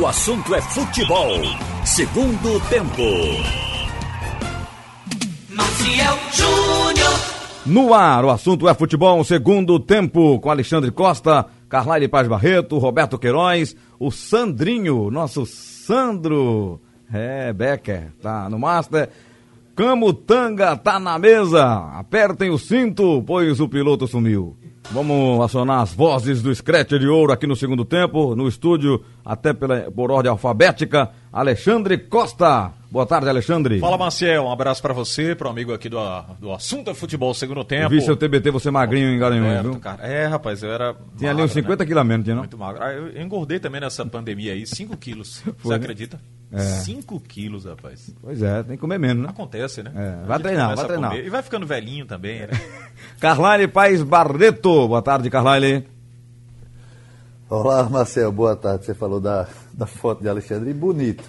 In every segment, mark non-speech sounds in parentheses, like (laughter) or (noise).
O assunto é futebol. Segundo tempo. Maciel Júnior. No ar, o assunto é futebol, segundo tempo, com Alexandre Costa, Carlyle Paz Barreto, Roberto Queiroz, o Sandrinho, nosso Sandro, é, Becker, tá no Master. Camutanga tá na mesa, apertem o cinto, pois o piloto sumiu. Vamos acionar as vozes do Scratch de Ouro aqui no segundo tempo, no estúdio, até pela, por ordem alfabética, Alexandre Costa. Boa tarde, Alexandre. Fala, Marcel. Um abraço para você, para um amigo aqui do, do Assunto é Futebol Segundo Tempo. Vi seu TBT, você magrinho em Garanhuns, viu? Cara. É, rapaz, eu era. Tinha ali uns 50 né? quilos a menos, tinha não? Muito magro. Ah, eu engordei também nessa pandemia aí, 5 quilos. (laughs) Foi, você né? Acredita? 5 é. quilos, rapaz. Pois é, tem que comer menos, né? Acontece, né? É. Vai treinar, vai treinar. E vai ficando velhinho também, né? (laughs) Carlyle Paes Barreto. Boa tarde, Carlyle. Olá, Marcel. Boa tarde. Você falou da, da foto de Alexandre. Bonito.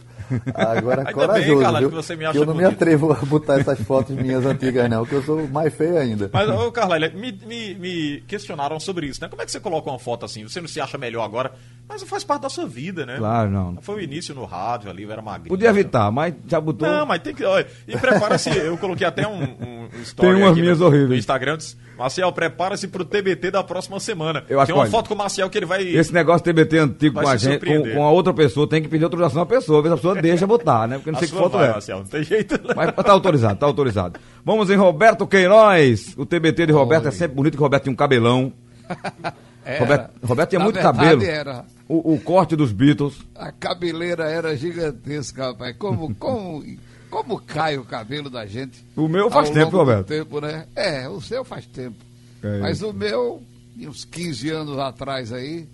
Agora, corajoso, bem, viu? Que, você me acha que eu não bonito. me atrevo a botar essas fotos minhas antigas, não, que eu sou mais feio ainda. Mas, ô, Carla, me, me, me, questionaram sobre isso, né? Como é que você coloca uma foto assim? Você não se acha melhor agora? Mas faz parte da sua vida, né? Claro, não. Foi o início no rádio ali, eu era magrinho. Podia evitar, mas já botou. Não, mas tem que. Olha, e prepara-se, eu coloquei até um, um story Tem umas minhas no, horríveis. no Instagram. Disse, Marcial, prepara-se pro TBT da próxima semana. Eu acho tem uma que, foto com o Marcial que ele vai. Esse negócio TBT antigo com a gente, com, com, a outra pessoa, tem que pedir autorização à pessoa, ver se a pessoa deixa botar, né? Porque não a sei que foto vai, é. Marcial, não tem jeito. Não. Mas tá autorizado, tá autorizado. Vamos em Roberto Queiroz. O TBT de Roberto Oi. é sempre bonito, que o Roberto tinha um cabelão. (laughs) Roberto, Roberto tinha Na muito cabelo. Era. O, o, corte dos Beatles. A cabeleira era gigantesca, rapaz. Como, como, como cai o cabelo da gente? O meu faz tempo, Roberto. Tempo, né? É, o seu faz tempo. É Mas o meu, uns 15 anos atrás aí,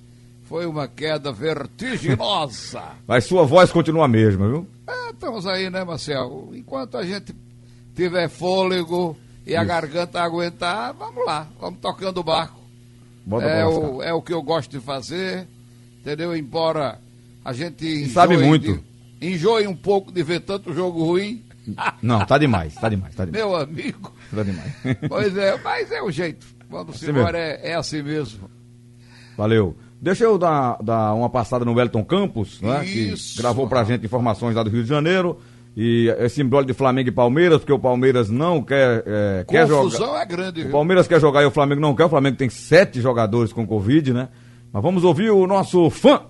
foi uma queda vertiginosa. (laughs) Mas sua voz continua a mesma, viu? É, estamos aí, né, Marcel? Enquanto a gente tiver fôlego e Isso. a garganta aguentar, vamos lá, vamos tocando o barco. Bota é, o, é o que eu gosto de fazer, entendeu? Embora a gente sabe muito. De, enjoe um pouco de ver tanto jogo ruim. (laughs) Não, tá demais, tá demais, tá demais. Meu amigo. Tá demais. (laughs) Pois é, mas é o jeito. Vamos assim embora, é, é assim mesmo. Valeu. Deixa eu dar, dar uma passada no Wellington Campos, né, que gravou pra gente informações lá do Rio de Janeiro. E esse embrólio de Flamengo e Palmeiras, porque o Palmeiras não quer, é, quer jogar. é grande. O Palmeiras quer jogar e o Flamengo não quer. O Flamengo tem sete jogadores com Covid, né? Mas vamos ouvir o nosso fã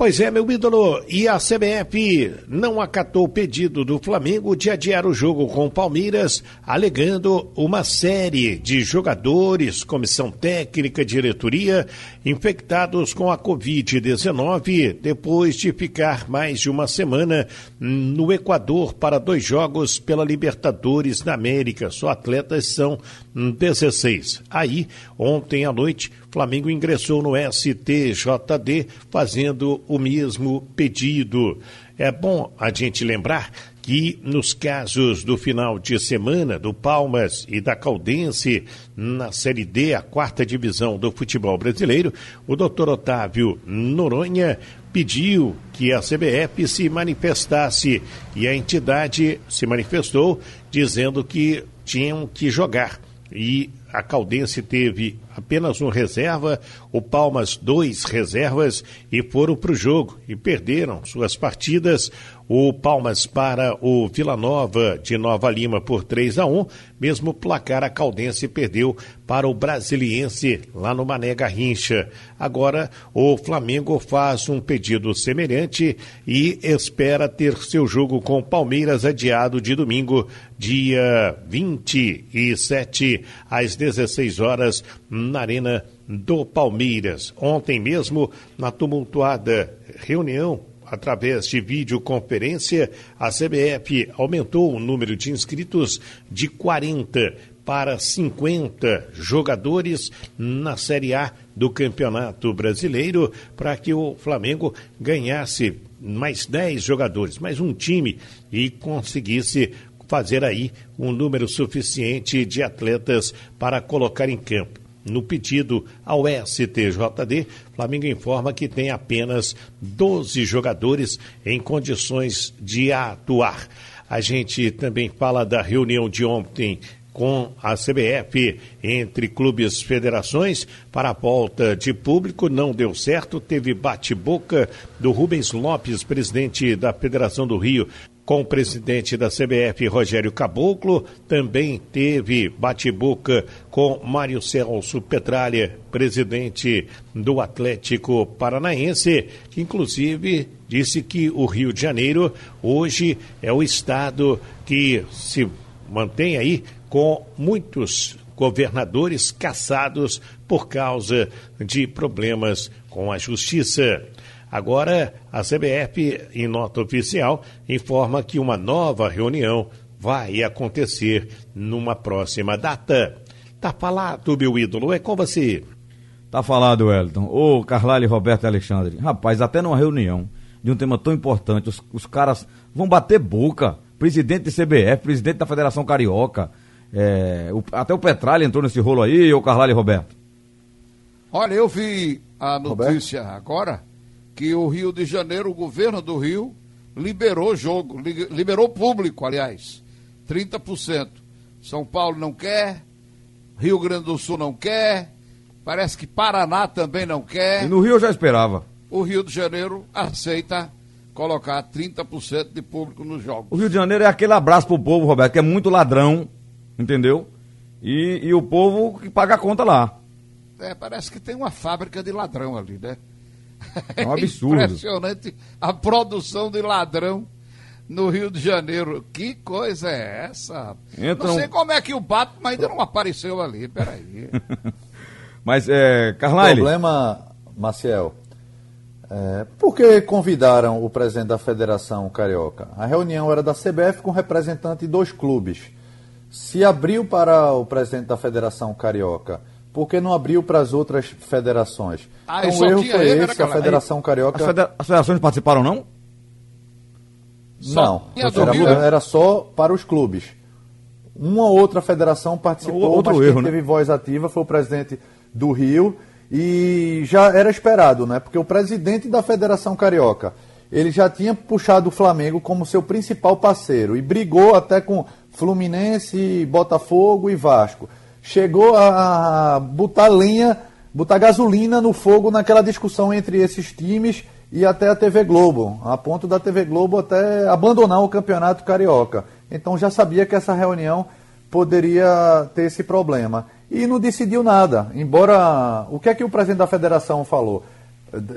Pois é, meu ídolo, e a CBF não acatou o pedido do Flamengo de adiar o jogo com o Palmeiras, alegando uma série de jogadores, comissão técnica, diretoria, infectados com a Covid-19 depois de ficar mais de uma semana no Equador para dois jogos pela Libertadores da América. Só atletas são 16. Aí, ontem à noite, Flamengo ingressou no STJD fazendo o mesmo pedido. É bom a gente lembrar que nos casos do final de semana do Palmas e da Caldense na Série D, a quarta divisão do futebol brasileiro, o doutor Otávio Noronha pediu que a CBF se manifestasse e a entidade se manifestou dizendo que tinham que jogar e a Caldense teve apenas um reserva, o Palmas dois reservas e foram para o jogo e perderam suas partidas. O Palmas para o Vila Nova de Nova Lima por 3 a 1, mesmo placar a Caldense perdeu para o Brasiliense lá no Mané Garrincha. Agora o Flamengo faz um pedido semelhante e espera ter seu jogo com Palmeiras adiado de domingo, dia 27 às 16 horas na Arena do Palmeiras. Ontem mesmo, na tumultuada reunião através de videoconferência, a CBF aumentou o número de inscritos de 40 para 50 jogadores na Série A do Campeonato Brasileiro para que o Flamengo ganhasse mais 10 jogadores, mais um time e conseguisse fazer aí um número suficiente de atletas para colocar em campo. No pedido ao STJD, Flamengo informa que tem apenas 12 jogadores em condições de atuar. A gente também fala da reunião de ontem com a CBF entre clubes federações para a volta de público não deu certo. Teve bate-boca do Rubens Lopes, presidente da Federação do Rio, com o presidente da CBF, Rogério Caboclo. Também teve bate-boca com Mário Celso Petralha, presidente do Atlético Paranaense, que inclusive disse que o Rio de Janeiro hoje é o estado que se mantém aí com muitos governadores caçados por causa de problemas com a justiça. Agora, a CBF, em nota oficial, informa que uma nova reunião vai acontecer numa próxima data. Tá falado, meu ídolo, é com você. Tá falado, Wellington. Ô, Carlyle, Roberto e Alexandre. Rapaz, até numa reunião de um tema tão importante, os, os caras vão bater boca. Presidente de CBF, presidente da Federação Carioca. É, o, até o Petralha entrou nesse rolo aí, ô Carlyle Roberto. Olha, eu vi a notícia Roberto? agora que o Rio de Janeiro, o governo do Rio, liberou jogo, liberou público, aliás, 30%. São Paulo não quer, Rio Grande do Sul não quer, parece que Paraná também não quer. E no Rio eu já esperava. O Rio de Janeiro aceita colocar 30% de público nos jogos. O Rio de Janeiro é aquele abraço pro povo, Roberto, que é muito ladrão, entendeu? E, e o povo que paga a conta lá. É, parece que tem uma fábrica de ladrão ali, né? É um absurdo. (laughs) Impressionante a produção de ladrão no Rio de Janeiro. Que coisa é essa? Não sei como é que o Batman ainda não apareceu ali. Peraí. (laughs) Mas, é, Carlyle... O problema, Maciel, é, por que convidaram o presidente da Federação Carioca? A reunião era da CBF com representante de dois clubes. Se abriu para o presidente da Federação Carioca por que não abriu para as outras federações? Ah, então, o erro foi ele, esse, a Federação aí, Carioca... As, federa as, federações participaram, não? Não, era, era, só para os clubes. Uma outra federação participou, Outro mas erro, quem né? teve voz ativa foi o presidente do Rio e já era esperado, né? Porque o presidente da Federação Carioca, ele já tinha puxado o Flamengo como seu principal parceiro e brigou até com Fluminense, Botafogo e Vasco chegou a botar lenha, botar gasolina no fogo naquela discussão entre esses times e até a TV Globo, a ponto da TV Globo até abandonar o campeonato carioca. Então já sabia que essa reunião poderia ter esse problema. E não decidiu nada. Embora. O que é que o presidente da federação falou?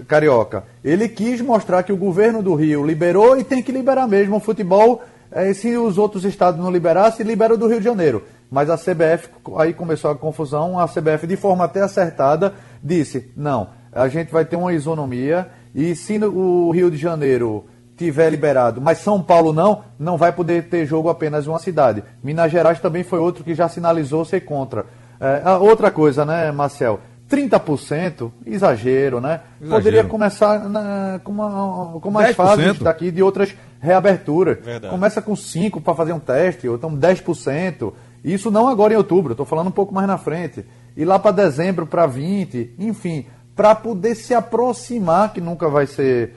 Carioca. Ele quis mostrar que o governo do Rio liberou e tem que liberar mesmo o futebol. Eh, se os outros estados não liberassem, libera o do Rio de Janeiro. Mas a CBF, aí começou a confusão, a CBF, de forma até acertada, disse: não, a gente vai ter uma isonomia e se o Rio de Janeiro tiver liberado, mas São Paulo não, não vai poder ter jogo apenas uma cidade. Minas Gerais também foi outro que já sinalizou ser contra. É, outra coisa, né, Marcel? 30%, exagero, né? Exagero. Poderia começar na, com, uma, com mais fases daqui de outras reaberturas. Verdade. Começa com 5% para fazer um teste, ou então 10%. Isso não agora em outubro, estou falando um pouco mais na frente. E lá para dezembro, para 20, enfim, para poder se aproximar, que nunca vai ser,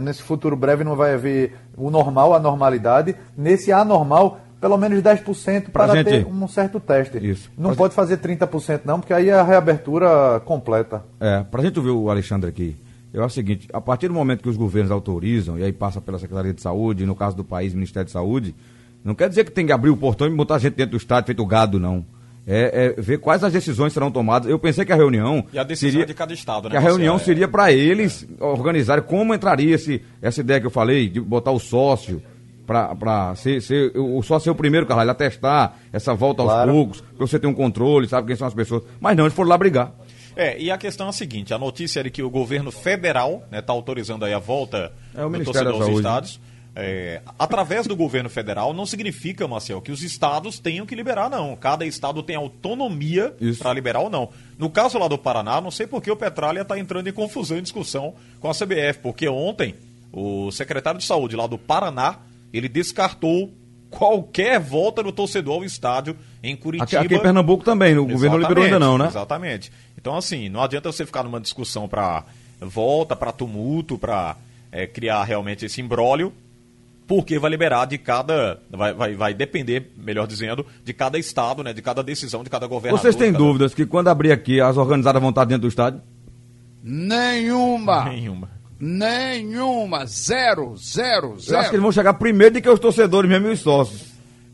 nesse futuro breve não vai haver o normal, a normalidade, nesse anormal, pelo menos 10% para gente... ter um certo teste. Isso. Não pra pode gente... fazer 30% não, porque aí é a reabertura completa. É, para a gente ouvir o Alexandre aqui, eu acho o seguinte, a partir do momento que os governos autorizam, e aí passa pela Secretaria de Saúde, no caso do país, Ministério de Saúde, não quer dizer que tem que abrir o portão e botar gente dentro do estádio feito gado, não. É, é, ver quais as decisões serão tomadas. Eu pensei que a reunião. E a decisão seria, de cada estado, né? Que a reunião é, seria para eles é. organizarem como entraria esse, essa ideia que eu falei, de botar o sócio, para ser, ser, o sócio ser o primeiro, caralho, a testar essa volta aos claro. poucos, para você ter um controle, sabe quem são as pessoas. Mas não, eles foram lá brigar. É, e a questão é a seguinte: a notícia é de que o governo federal está né, tá autorizando aí a volta é, o do torcedor aos estados é, através do governo federal não significa, Marcel, que os estados tenham que liberar, não. Cada estado tem autonomia para liberar ou não. No caso lá do Paraná, não sei por que o Petralha está entrando em confusão em discussão com a CBF, porque ontem o secretário de saúde lá do Paraná ele descartou qualquer volta do torcedor ao estádio em Curitiba. Aqui, aqui em Pernambuco também, o governo não liberou ainda não, né? Exatamente. Então, assim, não adianta você ficar numa discussão para volta, para tumulto, para é, criar realmente esse imbróglio porque vai liberar de cada. Vai, vai, vai depender, melhor dizendo, de cada estado, né? De cada decisão, de cada governador. Vocês têm cada... dúvidas que quando abrir aqui as organizadas vão estar dentro do estádio? Nenhuma. Nenhuma. Nenhuma. Zero, zero, zero. Eu acho que eles vão chegar primeiro do que os torcedores mesmo e os sócios.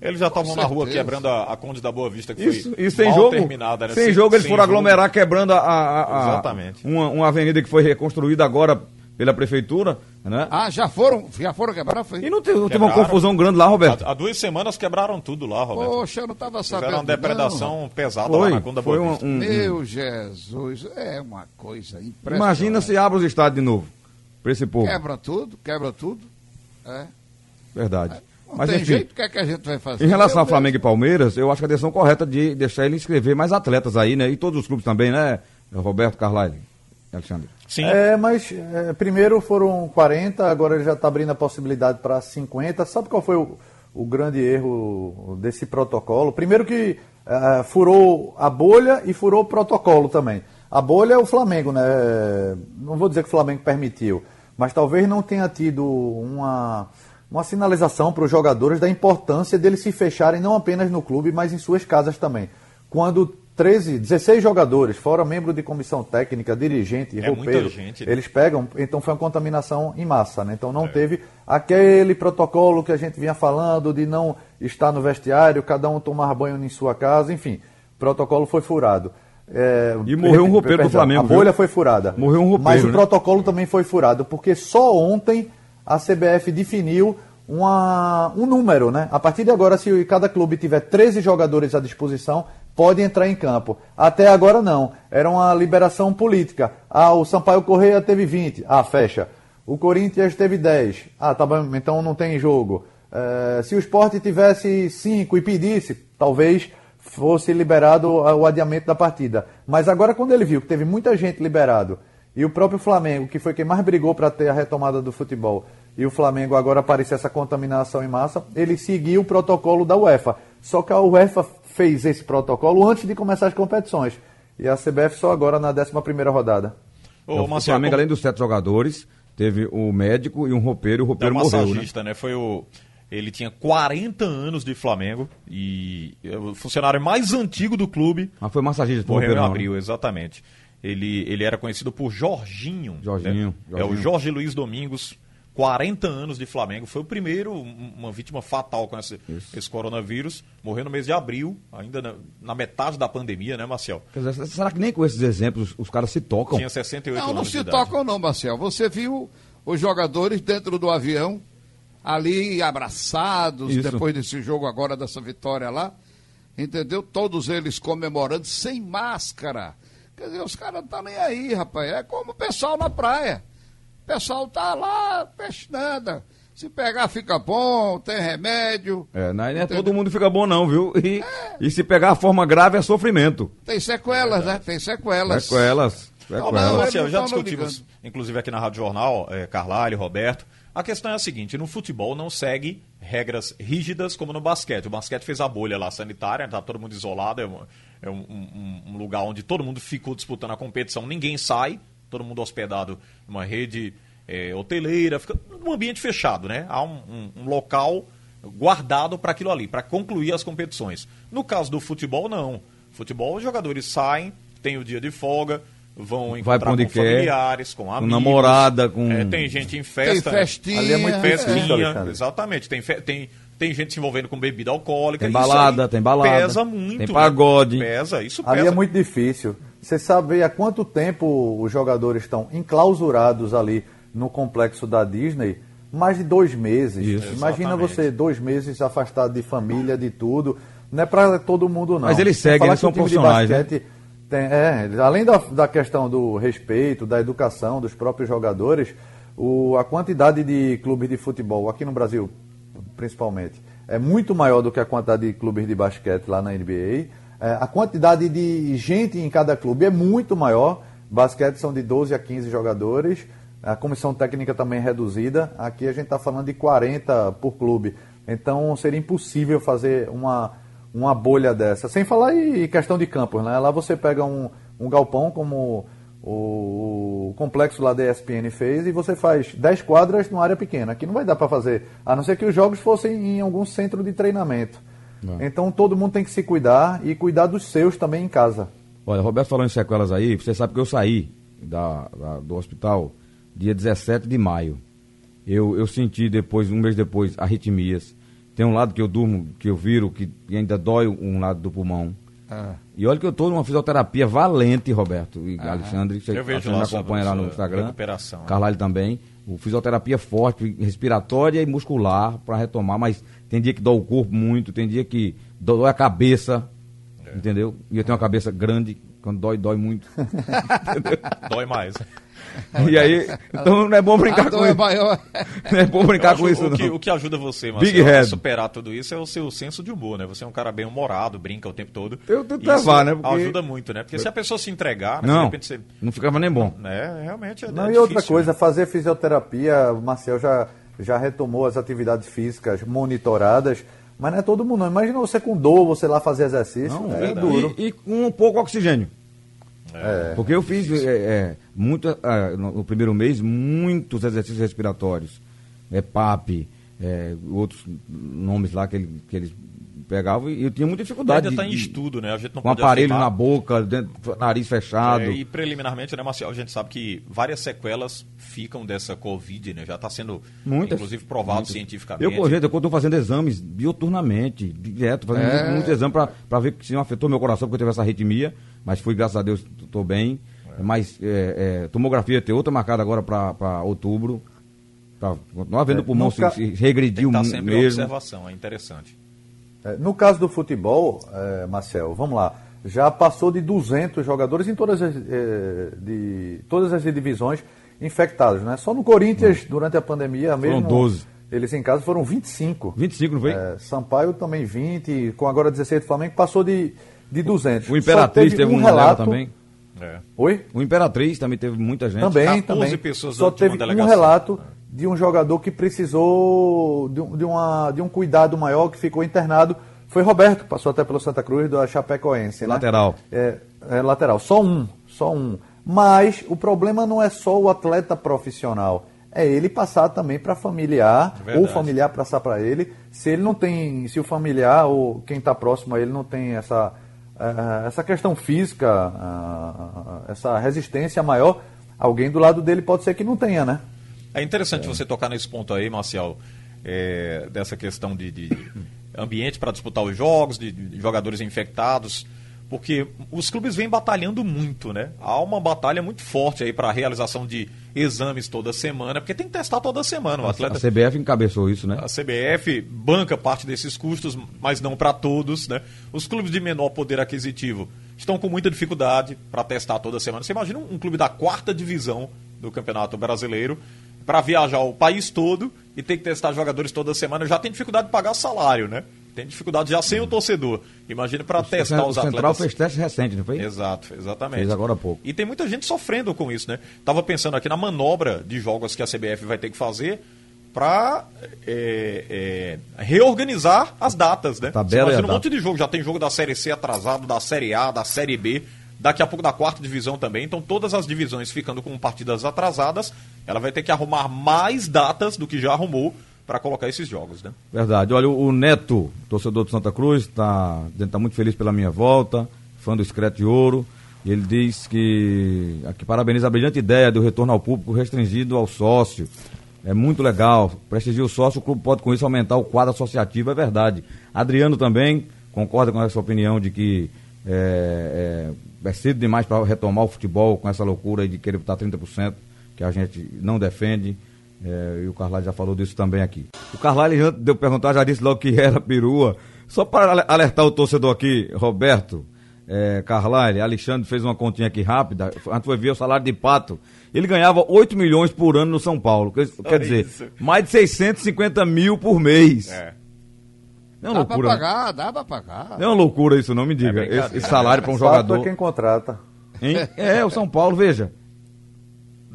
Eles já estavam na rua quebrando a, a Conde da Boa Vista, que isso, foi isso sem jogo, terminada. Né? Sem, sem jogo, eles sem foram jogo. aglomerar quebrando a, a, a Exatamente. Uma, uma avenida que foi reconstruída agora pela prefeitura, né? Ah, já foram, já foram quebrar, foi? E não teve, não teve uma confusão grande lá, Roberto? Há, há, duas semanas quebraram tudo lá, Roberto. Poxa, eu não estava sabendo. Fizeram uma depredação não. pesada foi, lá na Conda foi Boa um, um, Meu Jesus, é uma coisa impressionante. Imagina se abre os estádios de novo, para esse povo. Quebra tudo, quebra tudo. É. Verdade. É. Não Mas, tem enfim, jeito, o que é que a gente vai fazer? Em relação Eu a Flamengo e Palmeiras, eu acho que a decisão correta de deixar ele inscrever mais atletas aí, né? E todos os clubes também, né? Roberto Carlyle, Alexandre. Sim. É, mas é, primeiro foram 40, agora ele já está abrindo a possibilidade para 50. Sabe qual foi o, o, grande erro desse protocolo? Primeiro que é, furou a bolha e furou o protocolo também. A bolha é o Flamengo, né? Não vou dizer que o Flamengo permitiu, mas talvez não tenha tido uma uma sinalização para os jogadores da importância deles se fecharem não apenas no clube, mas em suas casas também. Quando 13, 16 jogadores, fora membro de comissão técnica, dirigente, é roupeiro, gente, né? eles pegam, então foi uma contaminação em massa, né? Então não é. teve aquele protocolo que a gente vinha falando de não estar no vestiário, cada um tomar banho em sua casa, enfim, o protocolo foi furado. É, e morreu um (laughs) roupeiro perdão, do Flamengo. A bolha viu? foi furada. Morreu um roupeiro. Mas o né? protocolo também foi furado, porque só ontem a CBF definiu uma, um número, né? A partir de agora, se cada clube tiver 13 jogadores à disposição, pode entrar em campo. Até agora não. Era uma liberação política. Ah, o Sampaio Correia teve 20. Ah, fecha. O Corinthians teve 10. Ah, tá bom, então não tem jogo. É, se o esporte tivesse 5 e pedisse, talvez fosse liberado o adiamento da partida. Mas agora, quando ele viu que teve muita gente liberado e o próprio Flamengo, que foi quem mais brigou para ter a retomada do futebol, e o Flamengo agora aparecer essa contaminação em massa, ele seguiu o protocolo da UEFA. Só que a UEFA fez esse protocolo antes de começar as competições. E a CBF só agora na 11 rodada. Ô, o Flamengo, além dos sete jogadores, teve o médico e um roupeiro, e o roupeiro morreu, massagista, né? né? Foi o... Ele tinha 40 anos de Flamengo e o funcionário mais antigo do clube. Ah, foi massagista, morreu em abril, né? exatamente. Ele, ele era conhecido por Jorginho. Jorginho, né? Jorginho. É o Jorge Luiz Domingos, 40 anos de Flamengo. Foi o primeiro, uma vítima fatal com esse, esse coronavírus. Morreu no mês de abril, ainda na, na metade da pandemia, né, Marcel? Dizer, será que nem com esses exemplos os caras se tocam? Tinha 68 não, anos. Não, não se tocam, não, Marcel. Você viu os jogadores dentro do avião, ali abraçados, Isso. depois desse jogo agora, dessa vitória lá. Entendeu? Todos eles comemorando sem máscara. Quer dizer, os caras não estão nem aí, rapaz. É como o pessoal na praia. O pessoal tá lá, peixe nada. Se pegar, fica bom, tem remédio. É, não é todo mundo fica bom, não, viu? E, é. e se pegar a forma grave é sofrimento. Tem sequelas, é né? Tem sequelas. Sequelas. sequelas. Não, não, Marcelo, já discutimos, inclusive aqui na Rádio Jornal, é, Carlalho, Roberto. A questão é a seguinte: no futebol não segue regras rígidas como no basquete. O basquete fez a bolha lá sanitária, tá todo mundo isolado, é, um, é um, um, um lugar onde todo mundo ficou disputando a competição, ninguém sai, todo mundo hospedado numa rede é, hoteleira, fica num ambiente fechado, né? Há um, um, um local guardado para aquilo ali, para concluir as competições. No caso do futebol, não. Futebol, os jogadores saem, tem o dia de folga, vão encontrar com quer, familiares, com amigos. Com namorada, com... É, tem gente em festa. Tem festinha. Ali é muito festinha, é. exatamente. Tem, fe... tem, tem gente se envolvendo com bebida alcoólica. Tem balada, tem balada. Pesa muito. Tem pagode. Né? Pesa, isso pesa. Ali é muito difícil. Você sabe há quanto tempo os jogadores estão enclausurados ali no complexo da Disney? Mais de dois meses. Isso, Imagina exatamente. você dois meses afastado de família, de tudo. Não é para todo mundo, não. Mas eles seguem, eles são profissionais. Né? Basquete, né? tem, é, além da, da questão do respeito, da educação dos próprios jogadores, o, a quantidade de clubes de futebol aqui no Brasil, principalmente, é muito maior do que a quantidade de clubes de basquete lá na NBA a quantidade de gente em cada clube é muito maior. Basquete são de 12 a 15 jogadores. A comissão técnica também é reduzida. Aqui a gente está falando de 40 por clube. Então seria impossível fazer uma, uma bolha dessa. Sem falar em questão de campos, né? Lá você pega um, um galpão como o, complexo lá da ESPN fez e você faz 10 quadras numa área pequena. Aqui não vai dar para fazer, a não ser que os jogos fossem em algum centro de treinamento. Não. Então todo mundo tem que se cuidar e cuidar dos seus também em casa. Olha, Roberto falou em sequelas aí, você sabe que eu saí da, da, do hospital dia 17 de maio. Eu, eu senti depois, um mês depois, arritmias. Tem um lado que eu durmo, que eu viro, que ainda dói um lado do pulmão. Ah. E olha que eu estou numa fisioterapia valente, Roberto e ah. Alexandre. Você, eu vejo lá, acompanha lá no Instagram. Recuperação. Carlalho também. O fisioterapia forte, respiratória e muscular para retomar, mas tem dia que dói o corpo muito, tem dia que dói a cabeça, é. entendeu? E eu tenho uma cabeça grande, quando dói, dói muito. (laughs) dói mais. E aí, então não é bom brincar com é isso. (laughs) Não é bom brincar com isso, o que, não. O que ajuda você, Marcelo, a superar tudo isso é o seu senso de humor, né? Você é um cara bem humorado, brinca o tempo todo. Eu tento levar, né? Porque... Ajuda muito, né? Porque se a pessoa se entregar, né, não, você... não ficava nem bom. É, realmente é Não, é e difícil, outra coisa, né? fazer fisioterapia, o Marcel já, já retomou as atividades físicas monitoradas, mas não é todo mundo, não. Imagina você com dor, você lá fazer exercício, não, é, é duro. E, e com um pouco oxigênio. É. Porque eu fiz é, é, muito, é, no primeiro mês muitos exercícios respiratórios. É PAP, é, outros nomes lá que, ele, que eles pegavam e eu tinha muita dificuldade. Ainda está em estudo, né? A gente não com aparelho afirmar. na boca, dentro, nariz fechado. É, e preliminarmente, né, Marcelo, a gente sabe que várias sequelas ficam dessa Covid, né? Já está sendo, muitas, inclusive, provado muitas. cientificamente. Eu, por exemplo, eu estou fazendo exames bioturnamente, direto, fazendo é. muitos exames para ver se não afetou meu coração, porque eu tive essa arritmia, mas fui, graças a Deus, estou bem. É. Mas é, é, tomografia tem outra marcada agora para outubro. Tá, continuar vendo é, o pulmão se, se regrediu tem que tá sempre mesmo. observação, é interessante. É, no caso do futebol, é, Marcel, vamos lá, já passou de 200 jogadores em todas as, é, de, todas as divisões infectados, né? Só no Corinthians, não. durante a pandemia mesmo... Foram 12. Eles em casa foram 25. 25, não foi? É, Sampaio também 20, com agora 16 do Flamengo, passou de, de 200. O Imperatriz teve, teve um relato também. É. Oi? O Imperatriz também teve muita gente. Também, também. pessoas Só teve um relato de um jogador que precisou de, uma, de um cuidado maior, que ficou internado. Foi Roberto, passou até pelo Santa Cruz do Chapecoense. Né? Lateral. É, é, lateral. Só um, só um. Mas o problema não é só o atleta profissional. É ele passar também para familiar, Verdade. ou familiar passar para ele. Se ele não tem, se o familiar ou quem está próximo a ele não tem essa, uh, essa questão física, essa resistência maior, alguém do lado dele pode ser que não tenha, né? É interessante é. você tocar nesse ponto aí, Marcial, é, dessa questão de, de ambiente para disputar os jogos, de, de, jogadores infectados, porque os clubes vêm batalhando muito, né? Há uma batalha muito forte aí para a realização de exames toda semana, porque tem que testar toda semana. O atleta... A CBF encabeçou isso, né? A CBF banca parte desses custos, mas não para todos, né? Os clubes de menor poder aquisitivo estão com muita dificuldade para testar toda semana. Você imagina um clube da quarta divisão do Campeonato Brasileiro para viajar o país todo e ter que testar jogadores toda semana, já tem dificuldade de pagar salário, né? Tem dificuldade já sem o torcedor. Imagina para testar os atletas. O Central fez teste recente, não foi? Exato, exatamente. Fez agora há pouco. E tem muita gente sofrendo com isso, né? Tava pensando aqui na manobra de jogos que a CBF vai ter que fazer para é, é, reorganizar as datas, né? Tabela Você imagina um monte de jogo, já tem jogo da Série C atrasado, da Série A, da Série B daqui a pouco da quarta divisão também. Então, todas as divisões ficando com partidas atrasadas, ela vai ter que arrumar mais datas do que já arrumou para colocar esses jogos, né? Verdade. Olha, o Neto, torcedor do Santa Cruz, está tá muito feliz pela minha volta, fã do Excreto de Ouro. E ele diz que aqui parabeniza a brilhante ideia do retorno ao público restringido ao sócio. É muito legal. Prestigia o sócio, o clube pode com isso aumentar o quadro associativo, é verdade. Adriano também concorda com essa opinião de que é, é, é cedo demais para retomar o futebol com essa loucura de querer botar 30%, que a gente não defende. É, e o Carlyle já falou disso também aqui. O Carlyle já deu perguntar, já disse logo que (laughs) era perua. Só para alertar o torcedor aqui, Roberto, é, Carlyle, Alexandre fez uma continha aqui rápida, a gente foi ver o salário de Pato. Ele ganhava 8 milhões por ano no São Paulo. Quer, quer dizer, mais de 650 mil por mês. É. Não é dá loucura. pra pagar, dá pra pagar. Não é uma loucura isso, não me diga. É esse, esse, salário para um jogador. quem contrata. Hein? É, o São Paulo, veja.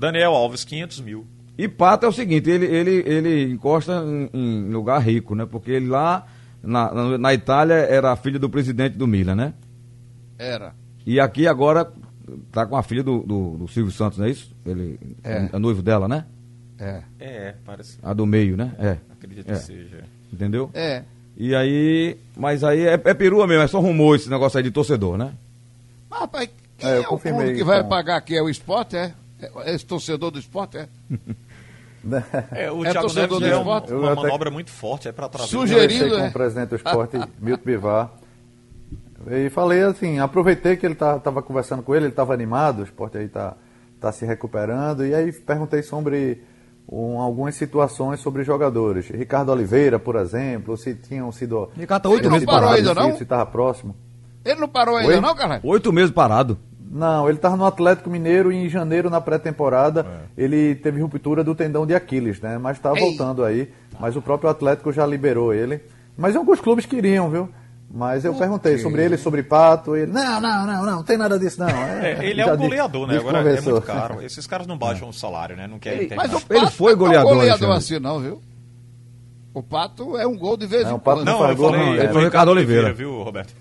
Daniel Alves, 500 mil. E Pato é o seguinte, ele, ele, ele encosta em, em lugar rico, né? Porque ele lá na, na, na, Itália era filho do presidente do Milan, né? Era. E aqui agora tá com a filha do, do, do Silvio Santos, não é isso? Ele é, é noivo dela, né? É. É, parece. A do meio, né? É. Acredito é. que seja. Entendeu? É. E aí, mas aí é, é perua mesmo, é só rumor esse negócio aí de torcedor, né? Mas, rapaz, quem é, é o clube que vai pagar aqui? É o esporte, é? É? Esse torcedor do esporte, é? (laughs) É, o é Thiago Neves é uma, uma manobra muito forte, é para trazer... Sugerido, com o presidente do esporte, Milton Bivar, e falei assim, aproveitei que ele estava tá, conversando com ele, ele estava animado, o esporte aí está tá se recuperando, e aí perguntei sobre um, algumas situações sobre jogadores. Ricardo Oliveira, por exemplo, se tinham sido... Ricardo, oito meses parado ainda, não? Se estava próximo. Ele não parou ainda Oi? não, cara? Oito meses parado. Não, ele estava no Atlético Mineiro e em janeiro, na pré-temporada, é. ele teve ruptura do tendão de Aquiles, né? Mas está voltando aí. Mas o próprio Atlético já liberou ele. Mas alguns clubes queriam, viu? Mas eu perguntei sobre ele, sobre Pato, ele, não, não, não, não, não tem nada disso não. É, é, ele é um goleador, né? Agora é muito caro. (laughs) Esses caras não baixam o salário, né? Não querem ter Mas o Pato ele foi goleador. Não é goleador assim não, viu? O Pato é um gol de vez em quando. Não, não, gol, não, ele foi o Ricardo Oliveira. Viu, Roberto?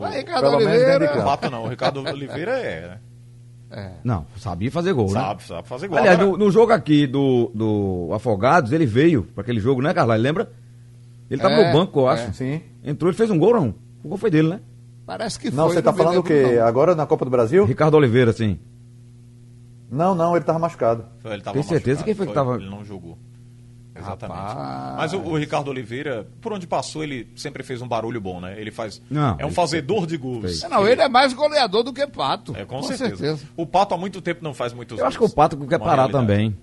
O, Ricardo Oliveira. O Pato não, o Ricardo Oliveira é, né? É. Não, sabia fazer gol, né? Sabe, sabe fazer gol. Aliás, no, no, jogo aqui do, do Afogados, ele veio para aquele jogo, né, Carla? Lembra? Ele tava é, no banco, eu acho. É. Sim. Entrou, ele fez um gol, não? O gol foi dele, né? Parece que não, foi. Você tá falando o quê? Não. Agora na Copa do Brasil? Ricardo Oliveira, sim. Não, não, ele tava machucado. Foi, ele tava Tem certeza machucado, quem foi, foi que tava. Ele não jogou. Exatamente. Rapaz. Mas o, o, Ricardo Oliveira, por onde passou, ele sempre fez um barulho bom, né? Ele faz. Não, é um fazedor de gols. Não, ele é mais goleador do que Pato. É, com, com certeza. certeza. O Pato há muito tempo não faz muitos Eu gols. acho que o Pato quer parar realidade. também.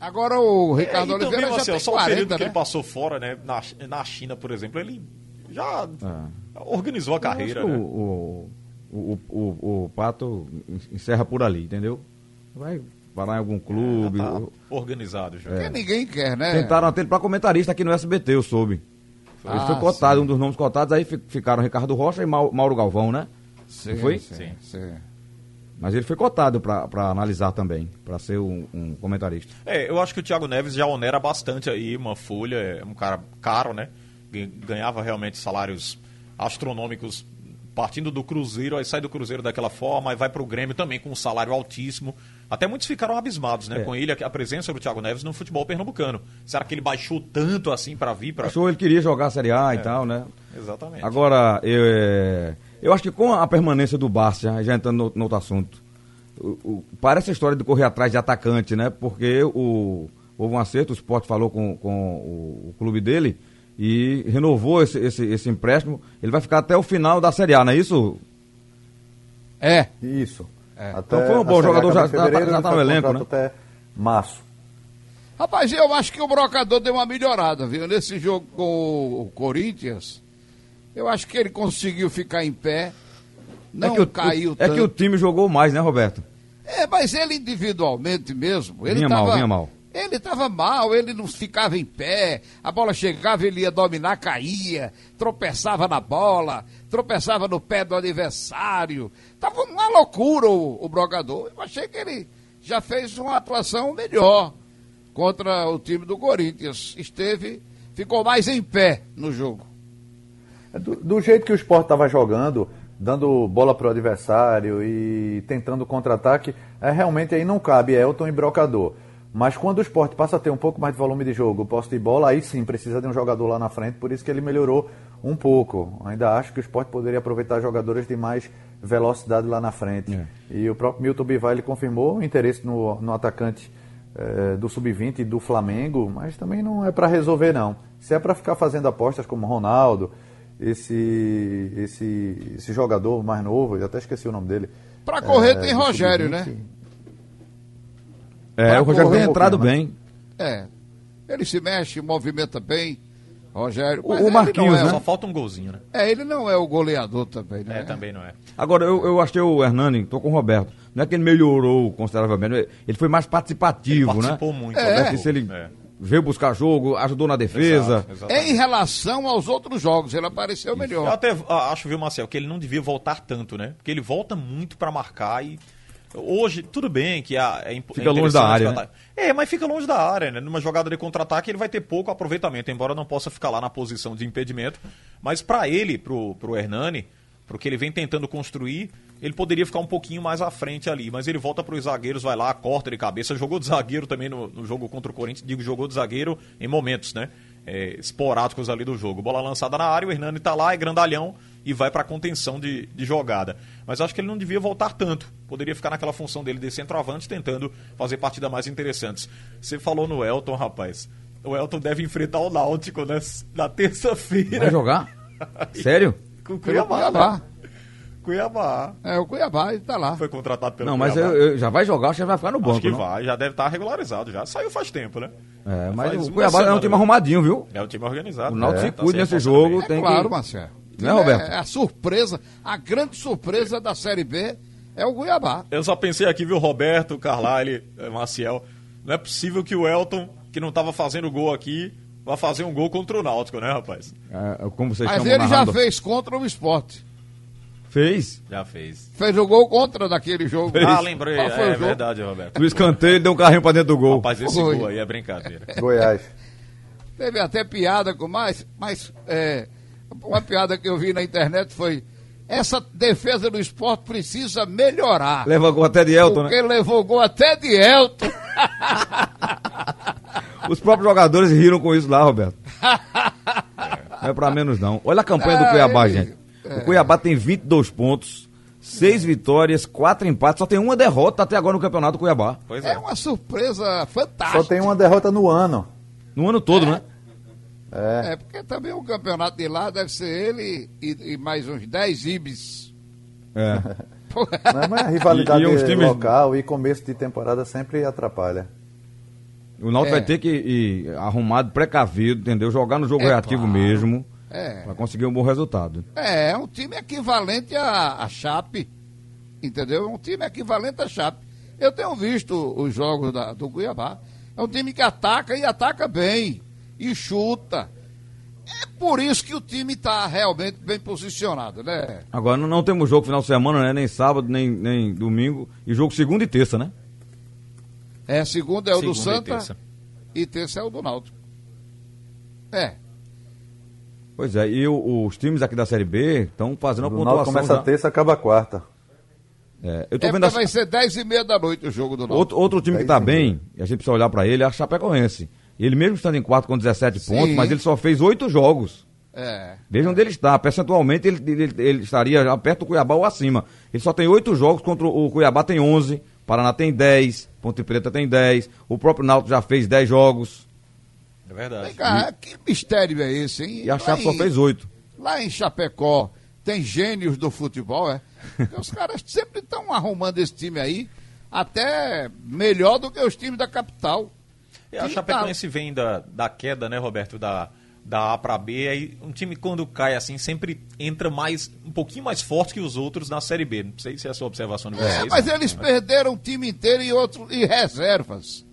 Agora o Ricardo é, Oliveira também, já assim, tem só 40, o período né? que ele passou fora, né? Na, na China, por exemplo, ele já é. organizou a carreira. Né? O, o, o, o, Pato encerra por ali, entendeu? Vai parar em algum clube. É, tá organizado já. É. ninguém quer, né? Tentaram até ele para comentarista aqui no SBT, eu soube. Foi. Ele foi ah, cotado, sim. um dos nomes cotados, aí ficaram Ricardo Rocha e Mauro Galvão, né? Sim, foi? Sim, sim. Mas ele foi cotado para analisar também, para ser um, um, comentarista. É, eu acho que o Thiago Neves já onera bastante aí uma folha, é um cara caro, né? Ganhava realmente salários astronômicos partindo do Cruzeiro, aí sai do Cruzeiro daquela forma, aí vai para o Grêmio também com um salário altíssimo. Até muitos ficaram abismados, né, é. com ele, a presença do Thiago Neves no futebol pernambucano. Será que ele baixou tanto assim para vir para Achou ele queria jogar a Série A é. e tal, né? Exatamente. Agora, eu, é, eu acho que com a permanência do Barça, já entrando no, no outro assunto, o, o, parece a história de correr atrás de atacante, né? Porque o, houve um acerto, o Sport falou com, com o, o clube dele, e renovou esse, esse, esse empréstimo. Ele vai ficar até o final da Série A, não é isso? É. Isso. É. Então foi um bom jogador, já está já tá no elenco, né? Até março. Rapaz, eu acho que o Brocador deu uma melhorada, viu? Nesse jogo com o Corinthians, eu acho que ele conseguiu ficar em pé, não é o, caiu É que o time jogou mais, né, Roberto? É, mas ele individualmente mesmo, ele vinha tava, mal, vinha mal. Ele estava mal, ele não ficava em pé, a bola chegava, ele ia dominar, caía, tropeçava na bola, tropeçava no pé do adversário. Tava uma loucura o, o Brogador. Eu achei que ele já fez uma atuação melhor contra o time do Corinthians. Esteve, ficou mais em pé no jogo. É, do, do jeito que o esporte estava jogando, dando bola para o adversário e tentando contra-ataque, é, realmente aí não cabe Elton e Brocador. Mas quando o esporte passa a ter um pouco mais de volume de jogo, posse de bola, aí sim precisa de um jogador lá na frente, por isso que ele melhorou um pouco. Ainda acho que o esporte poderia aproveitar jogadores de mais velocidade lá na frente. É. E o próprio Milton Bivar ele confirmou o interesse no, no atacante é, do Sub-20 e do Flamengo, mas também não é para resolver não. Se é para ficar fazendo apostas como Ronaldo, esse, esse, esse jogador mais novo, eu até esqueci o nome dele. Para correr é, tem Rogério, né? É, o Rogério tem entrado um bem. É. Ele se mexe, movimenta bem. Rogério. O, o Marquinhos, é, né? Só falta um golzinho, né? É, ele não é o goleador também, né? É, também não é. Agora, eu, eu achei o Hernani, tô com o Roberto. Não é que ele melhorou consideravelmente, ele foi mais participativo, ele participou né? muito. É. Se ele é. veio buscar jogo, ajudou na defesa. Exato, em relação aos outros jogos, ele apareceu Isso. melhor. Eu até acho, viu, Marcel, que ele não devia voltar tanto, né? Porque ele volta muito para marcar e Hoje, tudo bem que a, é, fica longe da área. Né? É, mas fica longe da área, né? Numa jogada de contra-ataque ele vai ter pouco aproveitamento, embora não possa ficar lá na posição de impedimento. Mas para ele, pro, pro Hernani, pro que ele vem tentando construir, ele poderia ficar um pouquinho mais à frente ali, mas ele volta para os zagueiros, vai lá, corta de cabeça, jogou de zagueiro também no, no jogo contra o Corinthians, digo, jogou de zagueiro em momentos, né? É, esporádicos ali do jogo. Bola lançada na área, o Hernani tá lá, é grandalhão e vai para contenção de, de jogada. Mas acho que ele não devia voltar tanto. Poderia ficar naquela função dele de centroavante, tentando fazer partidas mais interessantes. Você falou no Elton, rapaz. O Elton deve enfrentar o Náutico né, na terça-feira. Vai jogar? (laughs) Sério? Com o Cuiabá. Cuiabá. Cuiabá. É, o Cuiabá está lá. Foi contratado pelo Não, mas eu, eu, já vai jogar, já vai ficar no banco. Acho que não? vai, já deve estar regularizado já. Saiu faz tempo, né? É, mas faz o Cuiabá é um time arrumadinho, viu? É um time organizado. O Náutico é, se cuida tá nesse jogo. É tem claro, que... Marcelo. Né, Roberto? É, é a surpresa, a grande surpresa da Série B é o Cuiabá. Eu só pensei aqui, viu, Roberto, Carlyle, eh, Maciel. Não é possível que o Elton, que não estava fazendo gol aqui, vá fazer um gol contra o Náutico, né, rapaz? É, como vocês Mas ele narrando. já fez contra o esporte. Fez? Já fez. Fez o gol contra daquele jogo. Fez. Ah, lembrei. É, é verdade, Roberto. No escanteio deu um carrinho pra dentro do gol. Rapaz, esse Foi. gol aí é brincadeira. Goiás. Teve até piada com mais, mas é, uma piada que eu vi na internet foi essa defesa do esporte precisa melhorar. Levou gol até de Elton, porque né? Porque levou gol até de Elton. (laughs) Os próprios jogadores riram com isso lá, Roberto. (laughs) Não é pra menos não. Olha a campanha do ah, Cuiabá, ele... gente. É. O Cuiabá tem 22 pontos, 6 vitórias, 4 empates, só tem uma derrota até agora no campeonato do Cuiabá. Pois é. é uma surpresa fantástica. Só tem uma derrota no ano. No ano todo, é. né? É. é, porque também o campeonato de lá deve ser ele e, e mais uns 10 ibis. É. (laughs) Não, mas a rivalidade e, e times... local e começo de temporada sempre atrapalha. O Náutico é. vai ter que ir arrumado, precavido, entendeu? Jogar no jogo é, reativo claro. mesmo. É. Para conseguir um bom resultado. É, é um time equivalente a, a Chape. Entendeu? É um time equivalente a Chape. Eu tenho visto os jogos da, do Cuiabá. É um time que ataca e ataca bem e chuta. É por isso que o time está realmente bem posicionado, né? Agora não, temos jogo final de semana, né? Nem sábado, nem, nem domingo. E jogo segunda e terça, né? É, segunda é o segunda do Santa e terça. e terça é o do Náutico. É. Pois é, e o, os times aqui da Série B estão fazendo a pontuação. começa já. a terça, acaba a quarta. É, eu tô é vendo a... vai ser 10 e meia da noite o jogo do Náutico. Outro, outro time que está bem, e a gente precisa olhar para ele, é a Chapecoense. Ele mesmo estando em quarto com 17 Sim. pontos, mas ele só fez oito jogos. É. Veja onde ele está. Percentualmente ele, ele, ele, estaria já perto do Cuiabá ou acima. Ele só tem oito jogos contra o Cuiabá tem 11, Paraná tem 10, Ponte Preta tem 10, o próprio Náutico já fez 10 jogos. É verdade. Cá, que mistério é esse, hein? E a Chape só fez oito. Lá em Chapecó tem gênios do futebol, é? Porque os caras sempre estão arrumando esse time aí, até melhor do que os times da capital. E a Chapecoense vem da, da queda, né, Roberto, da, da A para B, aí um time quando cai assim sempre entra mais um pouquinho mais forte que os outros na Série B. Não sei se é a sua observação de é, vocês. É, mas eles perderam o time inteiro e outro e reservas.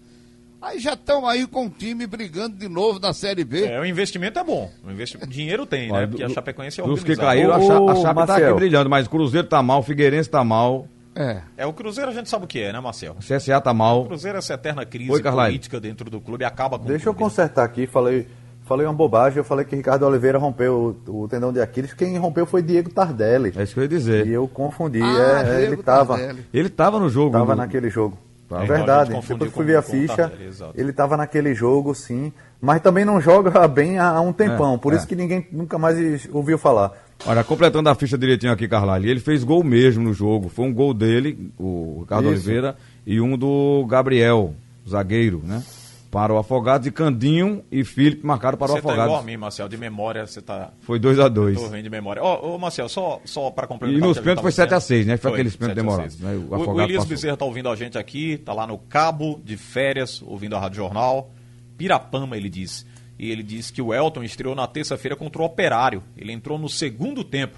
Aí já estão aí com o time brigando de novo na Série B. É, o investimento é bom. O investimento, dinheiro tem, né? Porque a Chapecoense é Dos que caíram, a, Cha a Chape tá aqui brilhando, mas o Cruzeiro tá mal, o Figueirense tá mal. É. É, o Cruzeiro a gente sabe o que é, né, Marcel? O CSA tá mal. O Cruzeiro é essa eterna crise Oi, política dentro do clube acaba com Deixa eu consertar aqui, falei, falei uma bobagem, eu falei que Ricardo Oliveira rompeu o, o tendão de Aquiles, quem rompeu foi Diego Tardelli. É isso que eu ia dizer. E eu confundi, ah, é, ele tava Ele tava no jogo. Tava no... naquele jogo. Tá. É verdade. Depois que fui ver a ficha, ele estava naquele jogo, sim. Mas também não joga bem há, um tempão. É, por é. isso que ninguém nunca mais ouviu falar. Olha, completando a ficha direitinho aqui, Carlalho, ele fez gol mesmo no jogo. Foi um gol dele, o Ricardo Isso. Oliveira, e um do Gabriel, zagueiro, né? Para o Afogados e Candinho e Felipe marcaram para você o Afogados. Você tá igual a mim, Marcel, de memória você tá... Foi 2 a 2 Tô vendo de memória. Ó, oh, oh, Marcel, só, só para complementar... E nos pênaltis foi 7 a 6 né? Foi, foi aqueles pênaltis demorados. Né? O, o, o Elias passou. Bezerra tá ouvindo a gente aqui, tá lá no Cabo de Férias, ouvindo a Rádio Jornal. Pirapama, ele diz. E ele diz que o Elton estreou na terça-feira contra o Operário. Ele entrou no segundo tempo.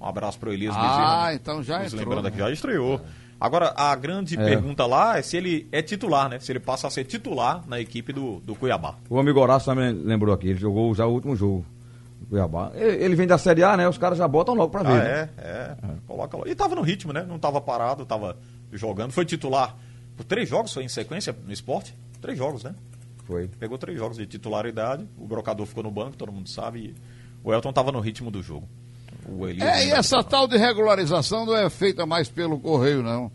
Um abraço para o Elias ah, Bezerra. Ah, então já entrou. Lembrando aqui, já estreou. Agora, a grande é. pergunta lá é se ele é titular, né? Se ele passa a ser titular na equipe do, do Cuiabá. O amigo Horácio também lembrou aqui, ele jogou já o último jogo do Cuiabá. Ele, ele vem da Série A, né? Os caras já botam logo pra ver. Ah, né? é, é, é, Coloca logo. E tava no ritmo, né? Não tava parado, tava jogando. Foi titular por três jogos, foi em sequência no esporte? Três jogos, né? Foi. Pegou três jogos de titularidade, o brocador ficou no banco, todo mundo sabe. o Elton estava no ritmo do jogo. É, e essa tal de regularização não é feita mais pelo correio, não.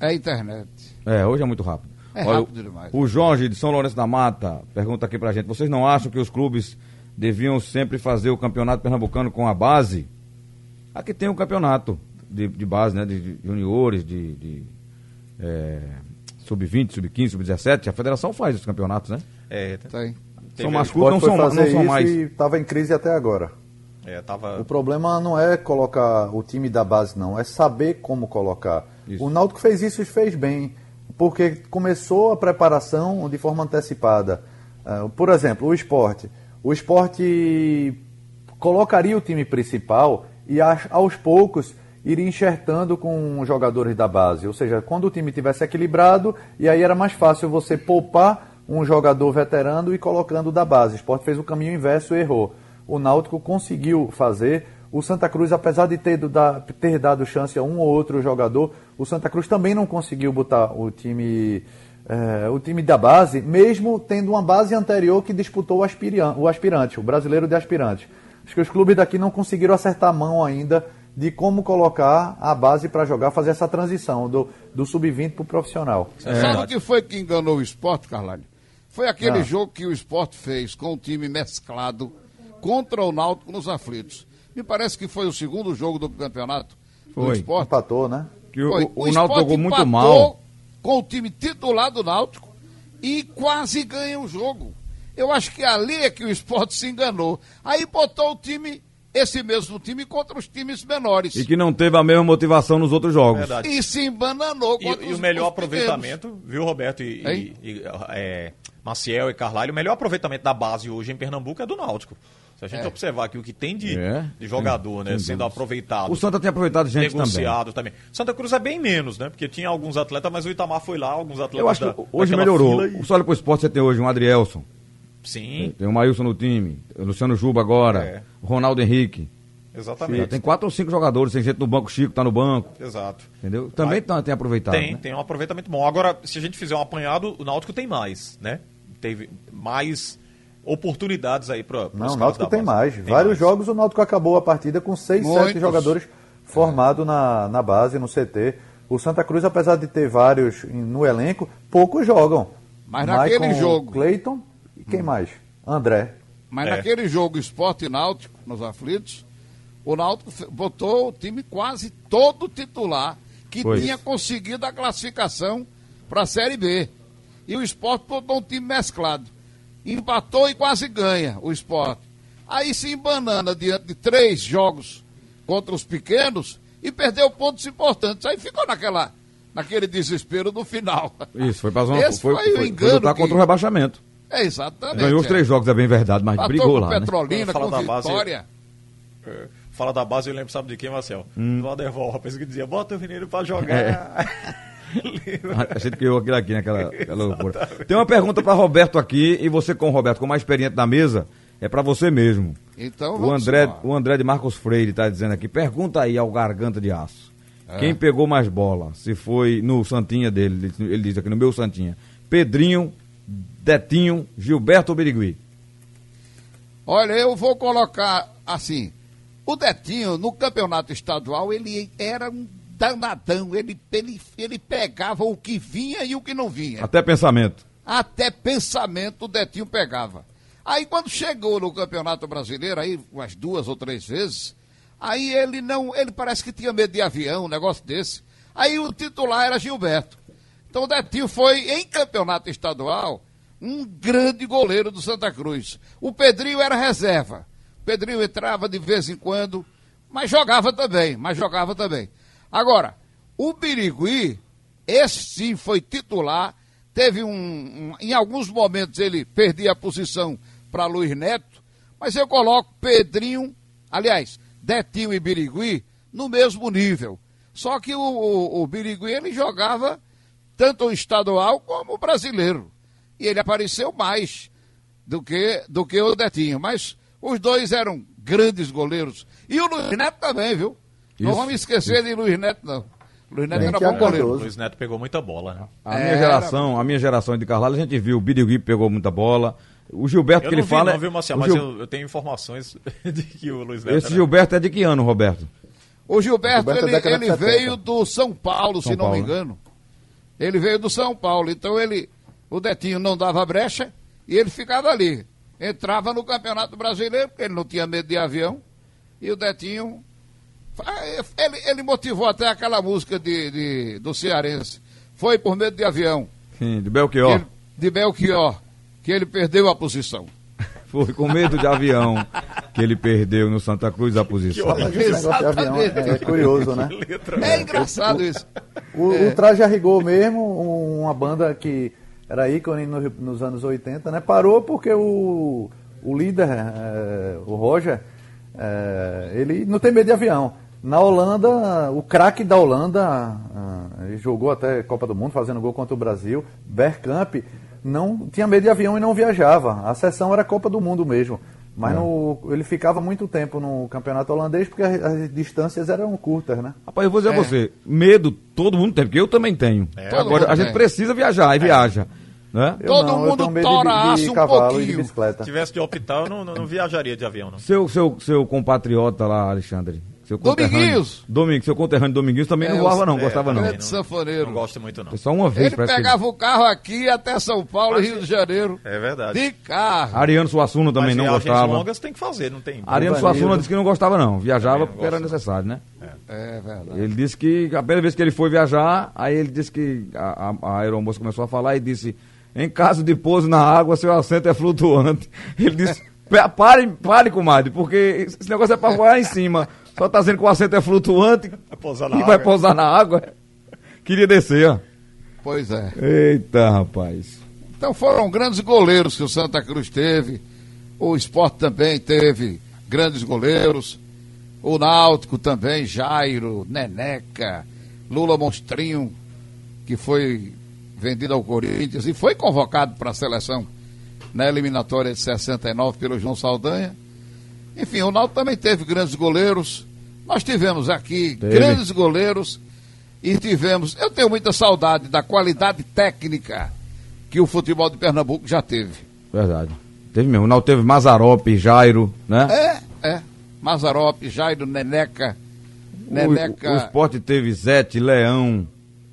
É internet. É, hoje é muito rápido. É Olha, rápido demais. O Jorge de São Lourenço da Mata pergunta aqui pra gente: vocês não acham que os clubes deviam sempre fazer o campeonato pernambucano com a base? Aqui tem um campeonato de, de base, né? De, de juniores, de, de é, sub-20, sub-15, sub-17. A federação faz os campeonatos, né? É, tem. São mais curtos, não são, não são mais. Estava em crise até agora. É, tava... O problema não é colocar o time da base, não, é saber como colocar. Isso. O Náutico fez isso e fez bem, porque começou a preparação de forma antecipada. Uh, por exemplo, o esporte. O esporte colocaria o time principal e aos poucos iria enxertando com jogadores da base. Ou seja, quando o time tivesse equilibrado, e aí era mais fácil você poupar um jogador veterano e colocando da base. O esporte fez o caminho inverso e errou. O Náutico conseguiu fazer. O Santa Cruz, apesar de ter, ter dado chance a um ou outro jogador, o Santa Cruz também não conseguiu botar o time, é, o time da base, mesmo tendo uma base anterior que disputou o, o aspirante, o brasileiro de aspirante. Acho que os clubes daqui não conseguiram acertar a mão ainda de como colocar a base para jogar, fazer essa transição do, do sub-20 para o profissional. É. Sabe o que foi que enganou o esporte, Carlalho? Foi aquele ah. jogo que o esporte fez com o time mesclado contra o Náutico nos aflitos. Me parece que foi o segundo jogo do campeonato foi. do esporte. Empatou, né? Que o, o, o Náutico jogou muito mal. Com o time titular do Náutico e quase ganha o jogo. Eu acho que ali é que o esporte se enganou. Aí botou o time esse mesmo time contra os times menores. E que não teve a mesma motivação nos outros jogos. Verdade. E se embananou contra e, os E o melhor aproveitamento, pequenos. viu, Roberto e, e, e é, Maciel e Carlalho, o melhor aproveitamento da base hoje em Pernambuco é do Náutico. Se a gente é. observar aqui o que tem de, é. de jogador, né, sendo aproveitado. O Santa tem aproveitado gente negociado também. também. Santa Cruz é bem menos, né? Porque tinha alguns atletas, mas o Itamar foi lá, alguns atletas. Eu acho da, que hoje melhorou. E... Só olha pro esporte, você tem hoje um Adrielson. Sim. Tem o Maílson no time, o Luciano Juba agora, é. Ronaldo Henrique. Exatamente. tem quatro ou cinco jogadores, tem gente no banco, Chico tá no banco. Exato. Entendeu? Também Mas, tem aproveitado. Tem, né? tem um aproveitamento bom. Agora, se a gente fizer um apanhado, o Náutico tem mais, né? Teve mais oportunidades aí para Não, o Náutico tem mais. Tem Vários mais. jogos o Náutico acabou a partida com seis, Muitos. sete jogadores formados na, na base, no CT. O Santa Cruz, apesar de ter vários no elenco, poucos jogam. Mas naquele jogo. Cleiton e quem hum. mais? André. Mas é. naquele jogo Esporte Náutico, nos aflitos, o Náutico botou o time quase todo titular que pois. tinha conseguido a classificação para a Série B. E o esporte botou um time mesclado. Empatou e quase ganha o esporte. Aí se embanana diante de três jogos contra os pequenos e perdeu pontos importantes. Aí ficou naquela, naquele desespero do final. Isso, foi para zona, Esse foi, foi, foi, foi lutar que... contra o rebaixamento. É, exatamente. Ganhou os três jogos, é bem verdade, mas Batou brigou com lá. Né? Petrolina, né? com Vitória. Base... É fala da base, eu lembro, sabe de quem, Marcel? Hum. Do Aderval, rapaz que dizia, bota o menino pra jogar. É. (laughs) a gente criou aquilo aqui naquela aquela loucura. Tem uma pergunta para Roberto aqui, e você com o Roberto, como mais experiente da mesa, é para você mesmo. Então o André, o André de Marcos Freire está dizendo aqui, pergunta aí ao Garganta de Aço. É. Quem pegou mais bola? Se foi no Santinha dele, ele diz aqui no meu Santinha. Pedrinho, Detinho, Gilberto Birigui? Olha, eu vou colocar assim, o Detinho, no campeonato estadual, ele era um danadão. Ele, ele, ele pegava o que vinha e o que não vinha. Até pensamento. Até pensamento o Detinho pegava. Aí quando chegou no Campeonato Brasileiro, aí umas duas ou três vezes, aí ele não, ele parece que tinha medo de avião, um negócio desse. Aí o titular era Gilberto. Então o Detinho foi, em campeonato estadual, um grande goleiro do Santa Cruz. O Pedrinho era reserva. Pedrinho entrava de vez em quando, mas jogava também, mas jogava também. Agora, o Birigui, esse sim foi titular, teve um, um em alguns momentos ele perdia a posição para Luiz Neto, mas eu coloco Pedrinho, aliás, Detinho e Birigui no mesmo nível. Só que o, o, o Birigui ele jogava tanto o estadual como o brasileiro. E ele apareceu mais do que, do que o Detinho. Mas os dois eram grandes goleiros. E o Luiz Neto também, viu? Isso, não vamos esquecer isso. de Luiz Neto, não. Luiz Neto era bom goleiro. Luiz Neto pegou muita bola, né? A minha geração, a minha geração de Carvalho, a gente viu, o Birigui pegou muita bola. O Gilberto eu que ele vi, fala. Não, viu, Marcelo, mas Gil... eu, eu, tenho informações (laughs) de que o Luiz Neto. Esse era... Gilberto é de que ano, Roberto? O Gilberto, o Gilberto ele, é ele veio do São Paulo, São se Paulo, não me né? engano. Né? Ele veio do São Paulo. Então ele. O Detinho não dava brecha e ele ficava ali. Entrava no Campeonato Brasileiro, porque ele não tinha medo de avião. E o Detinho ele, ele motivou até aquela música de, de, do Cearense. Foi por medo de avião. Sim, de Belchior. Ele, de Belchior, que ele perdeu a posição. (laughs) Foi com medo de avião que ele perdeu no Santa Cruz a posição. Avião, é, é, curioso, né? (laughs) É engraçado isso. O, é. o Traje Arrigou mesmo, uma banda que era ícone no, nos anos 80, né? Parou porque o, o líder, é, o Roger, é, ele não tem medo de avião. Na Holanda, o craque da Holanda, uh, ele jogou até Copa do Mundo, fazendo gol contra o Brasil, Bergkamp, não tinha medo de avião e não viajava. A sessão era Copa do Mundo mesmo. Mas é. no, ele ficava muito tempo no campeonato holandês porque as, as distâncias eram curtas, né? Rapaz, eu vou dizer é. a você, medo todo mundo tem, porque eu também tenho. É. Agora, a gente precisa viajar e é. viaja. Né? Todo não, mundo tora de, de, de um pouquinho. de bicicleta. Se tivesse de optar, eu não, não, não viajaria de avião. Não. Seu, seu, seu compatriota lá, Alexandre, seu Dominguinhos! Domingues, seu conterrâneo Dominguinhos também é, não voava não, é, gostava não. Grande sanfoneiro. Não gosto muito não. Só uma vez Ele pegava o carro aqui até São Paulo e Rio de Janeiro. É verdade. De carro. Ariano Suassuna também Mas não gostava. longas tem que fazer, não tem. Ariano Suassuna disse que não gostava não, viajava porque era necessário, né? É. é. verdade. Ele disse que a primeira vez que ele foi viajar, aí ele disse que a, a, a aeromoça começou a falar e disse: em caso de pouso na água, seu assento é flutuante. (laughs) Ele disse. Pare, pare, comadre, porque esse negócio é para voar em cima. Só tá dizendo que o assento é flutuante vai pousar na e água. vai pousar na água. (laughs) Queria descer, ó. Pois é. Eita, rapaz. Então foram grandes goleiros que o Santa Cruz teve. O esporte também teve grandes goleiros. O Náutico também, Jairo, Neneca, Lula Monstrinho, que foi vendido ao Corinthians e foi convocado para a seleção na eliminatória de 69 pelo João Saldanha. Enfim, o Náutico também teve grandes goleiros. Nós tivemos aqui grandes goleiros e tivemos. Eu tenho muita saudade da qualidade técnica que o futebol de Pernambuco já teve. Verdade. Teve mesmo. Não teve Mazarope, Jairo, né? É, é. Mazarope, Jairo, Neneca. Neneca. O, o esporte teve Zete, Leão.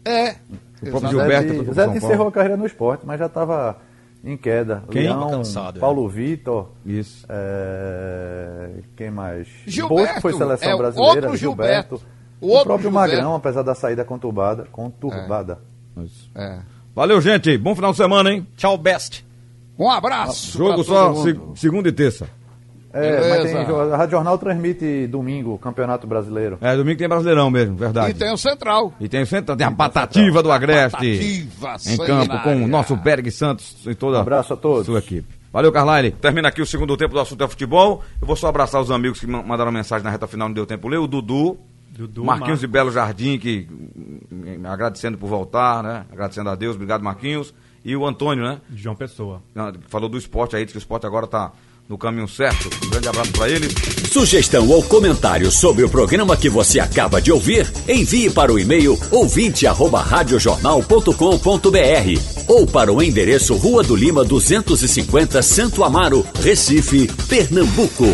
É. O próprio Gilberto. Zete encerrou a carreira no esporte, mas já estava em queda. Quem? Leão, cansado, Paulo é. Vitor. Isso. É... Quem mais? Gilberto. que foi seleção é brasileira. Outro Gilberto. Gilberto. O, o próprio Gilberto. Magrão, apesar da saída conturbada. conturbada. É. É. Valeu, gente. Bom final de semana, hein? Tchau, best. Um abraço. Jogo só se, segunda e terça. É, mas tem, a Rádio Jornal transmite domingo o Campeonato Brasileiro. É, domingo tem Brasileirão mesmo, verdade. E tem o Central. E tem o Central, tem a Patativa do Agreste. Patativa, em campo com o nosso Berg Santos e toda um abraço a todos. sua equipe. Valeu, Carlyle. Termina aqui o segundo tempo do assunto é futebol. Eu vou só abraçar os amigos que mandaram mensagem na reta final, não deu tempo ler. O Dudu, Dudu Marquinhos de Belo Jardim, que hum, agradecendo por voltar, né? Agradecendo a Deus, obrigado, Marquinhos. E o Antônio, né? João Pessoa. Falou do esporte aí, que o esporte agora tá no caminho certo. Um grande abraço para ele. Sugestão ou comentário sobre o programa que você acaba de ouvir, envie para o e-mail ouvinte@radiojornal.com.br ou para o endereço Rua do Lima 250, Santo Amaro, Recife, Pernambuco.